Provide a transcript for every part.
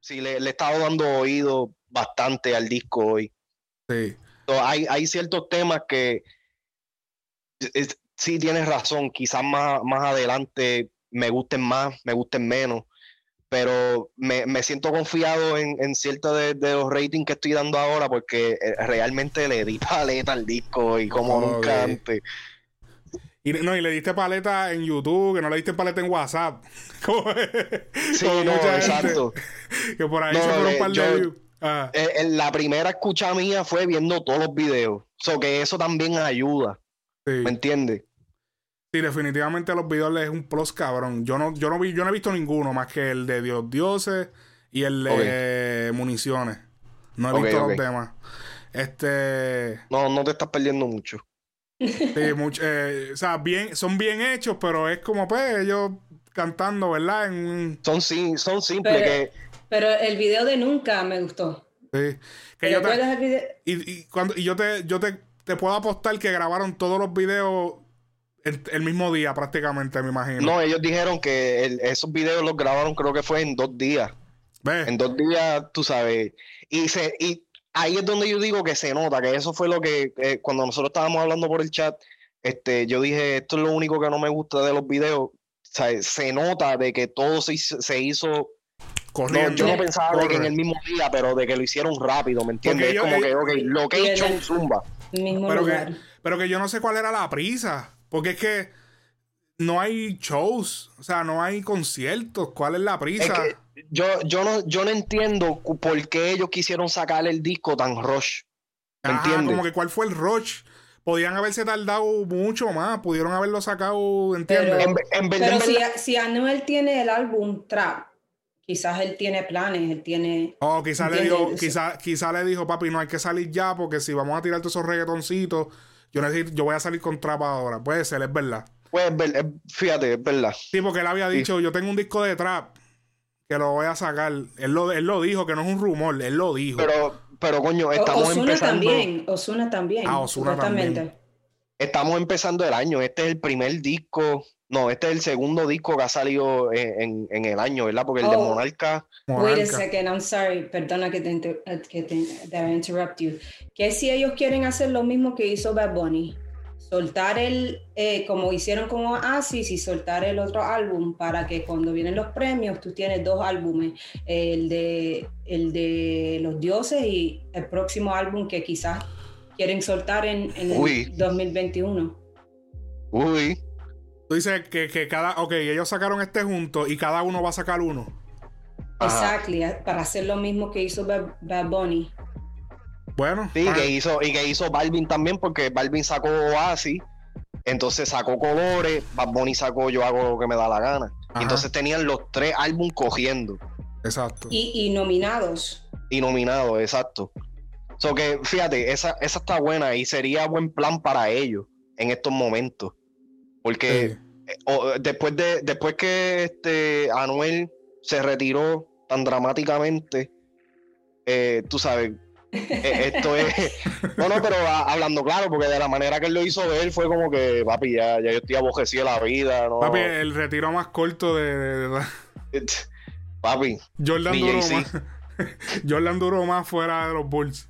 sí, le, le he estado dando oído bastante al disco hoy. Sí. So, hay, hay ciertos temas que es- sí tienes razón, quizás más, más adelante me gusten más, me gusten menos, pero me, me siento confiado en, en ciertos de, de los ratings que estoy dando ahora porque eh, realmente le di paleta al disco y como Ok. nunca antes. Y, no, y le diste paleta en YouTube, que no le diste paleta en WhatsApp. Como, Sí, como no, mucha gente exacto. Que por ahí No, se fueron eh, un par de yo- views. Ah, Eh, eh, la primera escucha mía fue viendo todos los videos, so que eso también ayuda, sí. ¿me entiendes? Sí, definitivamente los videos es un plus cabrón. Yo no, yo no vi, yo no he visto ninguno más que el de Dios Dioses y el de municiones. No he visto los demás. Este No, no te estás perdiendo mucho. Sí, mucho, eh, o sea, bien, son bien hechos, pero es como pues ellos cantando, ¿verdad? En un, Son, sim- son simples Pero- que Pero el video de Nunca me gustó. sí. Que ¿Te yo te- acuerdas el video? y, y cuando y yo te yo te, te puedo apostar que grabaron todos los videos el, el mismo día prácticamente, me imagino. No, ellos dijeron que el- esos videos los grabaron creo que fue en dos días. ¿Ves? En dos días, tú sabes. Y, se, y ahí es donde yo digo que se nota, que eso fue lo que eh, cuando nosotros estábamos hablando por el chat, este, yo dije, esto es lo único que no me gusta de los videos. O sea, se nota de que todo se, hizo- se hizo... No, yo no pensaba de que en el mismo día, pero de que lo hicieron rápido, ¿me entiendes? Es como ellos- que, ok, Y location el- zumba. Mismo Pero lugar. que, pero que yo no sé cuál era la prisa. Porque es que no hay shows. O sea, no hay conciertos. ¿Cuál es la Es prisa? que yo, yo, no, yo no entiendo por qué ellos quisieron sacar el disco tan rush. ¿Me Ajá, entiendes? como que cuál fue el rush. Podían haberse tardado mucho más. Pudieron haberlo sacado, ¿entiendes? Pero- En, en verdad, Pero en si, verdad- si Anuel tiene el álbum Trap, quizás él tiene planes, él tiene... O quizá le dijo, quizá, quizá le dijo, papi, no hay que salir ya porque si vamos a tirar todos esos reggaetoncitos, yo necesito, yo voy a salir con trap ahora. Puede ser, es verdad. pues, fíjate, es verdad. Sí, porque él había dicho, yo tengo un disco de trap que lo voy a sacar. Él lo, él lo dijo, que no es un rumor, él lo dijo. Pero, pero coño, estamos Ozuna empezando. también, Osuna también. Ah, Ozuna supuestamente. Estamos empezando el año. Este es el primer disco. No, este es el segundo disco que ha salido en, en- en el año, ¿verdad? Porque el de Oh. Monarca. Wait a second, I'm sorry, perdona que te, inter- que te that I interrupt you. Que si ellos quieren hacer lo mismo que hizo Bad Bunny, soltar el, eh, como hicieron con Oasis y soltar el otro álbum para que cuando vienen los premios tú tienes dos álbumes, el de, el de los dioses y el próximo álbum que quizás quieren soltar en, en el Uy. 2021. Uy. Tú dices que, que cada, ok, ellos sacaron este junto y cada uno va a sacar uno. Ajá. Exactly, para hacer lo mismo que hizo Bad, Bad Bunny. Bueno, Sí, que hizo, y que hizo Balvin también, porque Balvin sacó Oasis, entonces sacó Colores, Bad Bunny sacó Yo hago lo que me da la gana. Ajá. Entonces tenían los tres álbumes cogiendo exacto. Y, y nominados. y nominados, exacto. So que, fíjate, esa, esa está buena y sería buen plan para ellos en estos momentos. Porque Sí. eh, o- después de después que este Anuel se retiró tan dramáticamente, eh, tú sabes, esto es. No, no, pero a- hablando claro, porque de la manera que él lo hizo ver fue como que, papi, ya, ya yo estoy abojecido de la vida, ¿no? Papi, el retiro más corto de, de- de- Papi, Jordan duró más. Jordan duró más fuera de los Bulls.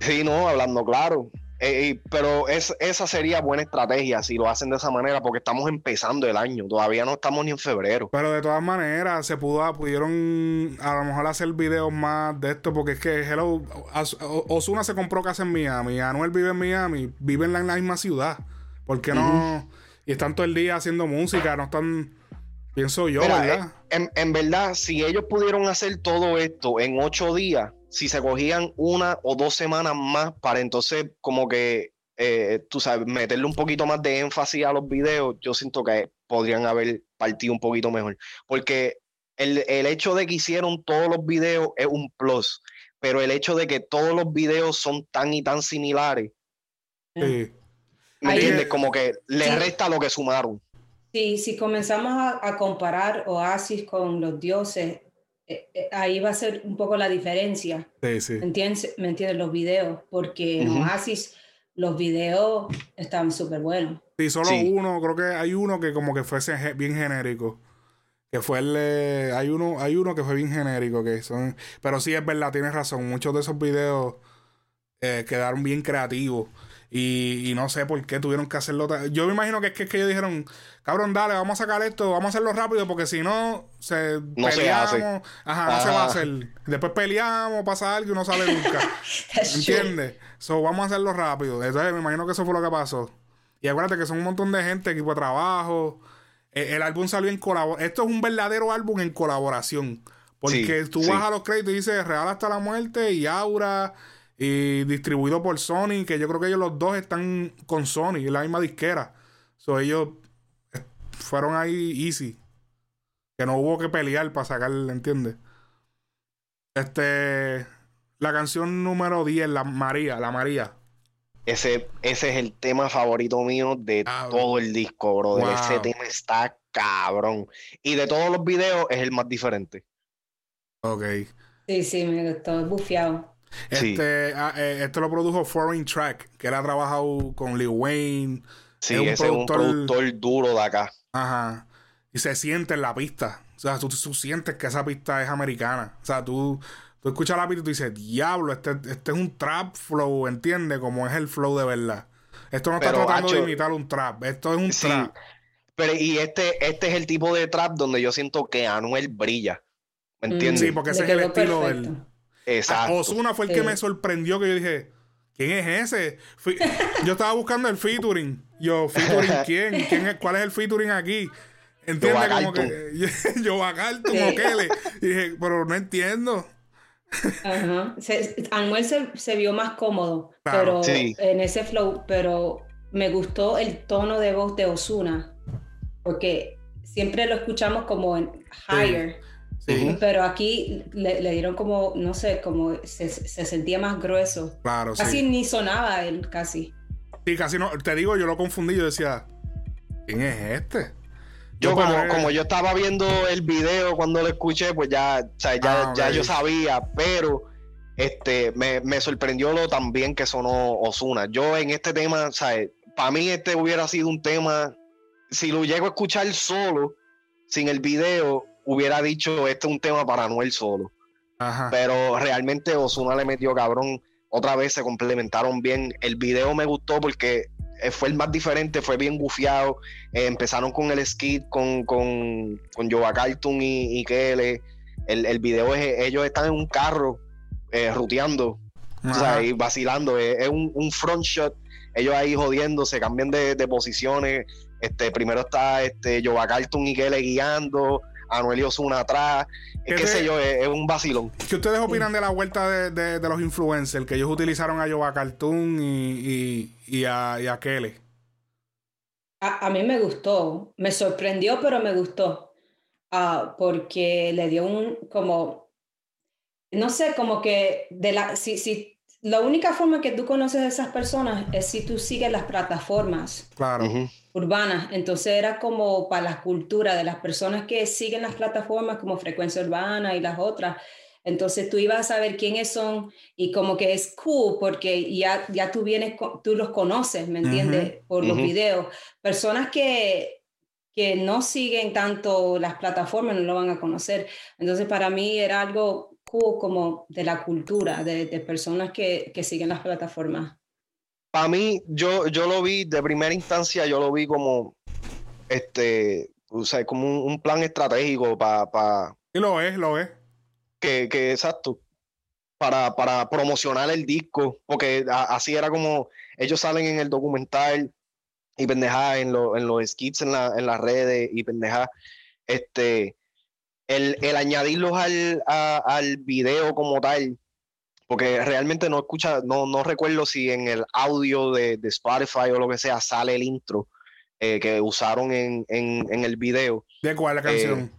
sí, no, hablando claro. Eh, pero es, esa sería buena estrategia si lo hacen de esa manera, porque estamos empezando el año, todavía no estamos ni en febrero. Pero de todas maneras, se pudo, pudieron a lo mejor hacer videos más de esto, porque es que Hello, Os- Osuna se compró casa en Miami, Anuel vive en Miami, viven en la misma ciudad. ¿Por qué no? Y están todo el día haciendo música, no están, pienso yo, Mira, ¿verdad? eh, en, en verdad, si ellos pudieron hacer todo esto en ocho días, si se cogían una o dos semanas más para entonces como que, eh, tú sabes, meterle un poquito más de énfasis a los videos, yo siento que podrían haber partido un poquito mejor. Porque el, el hecho de que hicieron todos los videos es un plus, pero el hecho de que todos los videos son tan y tan similares, Sí. ¿me Ahí- entiendes? Como que le Sí. resta lo que sumaron. Sí, si comenzamos a, a comparar Oasis con los dioses, eh, eh, ahí va a ser un poco la diferencia. Sí, sí. ¿Me entiendes? ¿Me entiendes? Los videos, porque en Ujú. Oasis los videos estaban súper buenos. Sí, solo Sí. uno, creo que hay uno que como que fuese bien genérico. Que fue el. eh, hay uno, hay uno que fue bien genérico, que son. Pero sí es verdad, tienes razón. Muchos de esos videos eh, quedaron bien creativos. Y, y no sé por qué tuvieron que hacerlo. Yo me imagino que es que, es que ellos dijeron, cabrón, dale, vamos a sacar esto, vamos a hacerlo rápido, porque si no, se No se peleamos. hace. Ajá, no se va a Ah. hacer. Después peleamos, pasa algo y no sale nunca. ¿Entiendes? So, vamos a hacerlo rápido. Entonces, me imagino que eso fue lo que pasó. Y acuérdate que son un montón de gente, equipo de trabajo. Eh, el álbum salió en colaboración. Esto es un verdadero álbum en colaboración. Porque Sí, tú sí. vas a los créditos y dices Real hasta la muerte y Aura y distribuido por Sony, que yo creo que ellos los dos están con Sony, en la misma disquera. So, ellos eh, fueron ahí easy. Que no hubo que pelear para sacar, ¿entiendes? Este. La canción número 10, la María, la María. Ese, ese es el tema favorito mío de todo el disco, brother. Wow. Ese tema está cabrón. Y de todos los videos es el más diferente. Ok. Sí, sí, me gustó, bufiado. Sí. Este, ah, eh, esto lo produjo Foreign Track, que él ha trabajado con Lil Wayne. Sí, Es un ese un productor- duro de acá. Ajá. Y se siente en la pista. O sea, tú, tú sientes que esa pista es americana. O sea, tú, tú escuchas la pista y tú dices, diablo, este, este es un trap flow, ¿entiendes? Como es el flow de verdad. Esto no está Pero, tratando de imitar un trap. Esto es un Sí. trap. Pero y este, este es el tipo de trap donde yo siento que Anuel brilla. ¿Me Mm, entiendes? Sí, porque ese es el estilo perfecto. del. Exacto. Osuna fue el que Sí. me sorprendió que yo dije, ¿quién es ese? Fui- yo estaba buscando el featuring. Yo, ¿featuring quién? ¿Quién es, ¿Cuál es el featuring aquí? ¿Entiendes? Yoba Como que yo Carlton Sí. o Kele. Y dije, pero no entiendo. Ajá. Se, Anuel se, se vio más cómodo, Claro, pero sí. en ese flow, pero me gustó el tono de voz de Osuna, porque siempre lo escuchamos como en higher, Sí, Pero aquí le, le dieron como, no sé, como se, se sentía más grueso. claro, Casi sí. ni sonaba él, casi. Sí, casi no. Te digo, yo lo confundí. Yo decía, ¿quién es este? Yo como, como yo estaba viendo el video cuando lo escuché, pues ya, o sea, ya, Ah, ya yo sabía, pero este me, me sorprendió lo también que sonó Osuna. Yo en este tema, para mí este hubiera sido un tema, si lo llego a escuchar solo, sin el video, hubiera dicho este es un tema para Anuel solo. Ajá. Pero realmente Osuna le metió cabrón. Otra vez se complementaron bien. El video me gustó porque eh, fue el más diferente, fue bien gufiado. Eh, empezaron con el skit con, con, con Joa Cartoon y, y Kele. El, el video es, ellos están en un carro eh, ruteando, o sea, y vacilando. Es, es un, un front shot. Ellos ahí jodiendo, se cambian de, de posiciones. Este, primero está este, Joa Cartoon y Kele guiando. Anuel y Osuna atrás. ¿Qué qué te- sé yo, es, es un vacilón. ¿Qué ustedes opinan de la vuelta de, de- de los influencers? Que ellos utilizaron a Yoba Cartoon y, y, y a, y a Kele. A, a mí me gustó, me sorprendió, pero me gustó, Ah, porque le dio un, como, no sé, como que de la, si, si, la única forma que tú conoces a esas personas es si tú sigues las plataformas Claro. Urbanas, entonces era como para la cultura de las personas que siguen las plataformas como Frecuencia Urbana y las otras, entonces tú ibas a saber quiénes son y como que es cool porque ya, ya tú vienes, tú los conoces, ¿me entiendes? Por los videos. Personas que, que no siguen tanto las plataformas no lo van a conocer. Entonces para mí era algo como de la cultura, de, de personas que, que siguen las plataformas. Para mí, yo, yo lo vi de primera instancia, yo lo vi como este, o sea, como un, un plan estratégico para Y lo es, lo es. que, que exacto, para, para promocionar el disco, porque a- así era como ellos salen en el documental y pendejadas en, lo- en los skits en, la, en las redes y pendejadas. Este, el, el añadirlos al, a- al video como tal, porque realmente no escucha, no, no recuerdo si en el audio de, de Spotify o lo que sea sale el intro eh, que usaron en, en, en el video ¿De cuál la canción?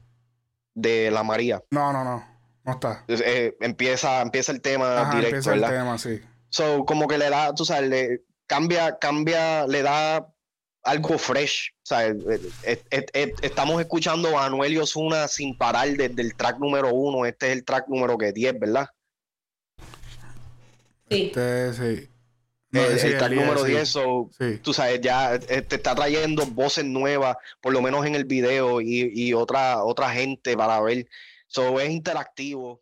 de La María. no, no, no. No está. Eh, empieza, empieza el tema Ajá, directo, empieza el tema, sí. So, como que le da, tú sabes, le cambia, cambia, le da algo fresh. O sea, eh, eh, eh, estamos escuchando a Anuel y Osuna sin parar desde el track número uno. Este es el track número que 10, ¿verdad? Sí. Este, sí. el número 10, tú sabes, ya te está trayendo voces nuevas, por lo menos en el video, y, otra, otra gente para ver. So, es interactivo.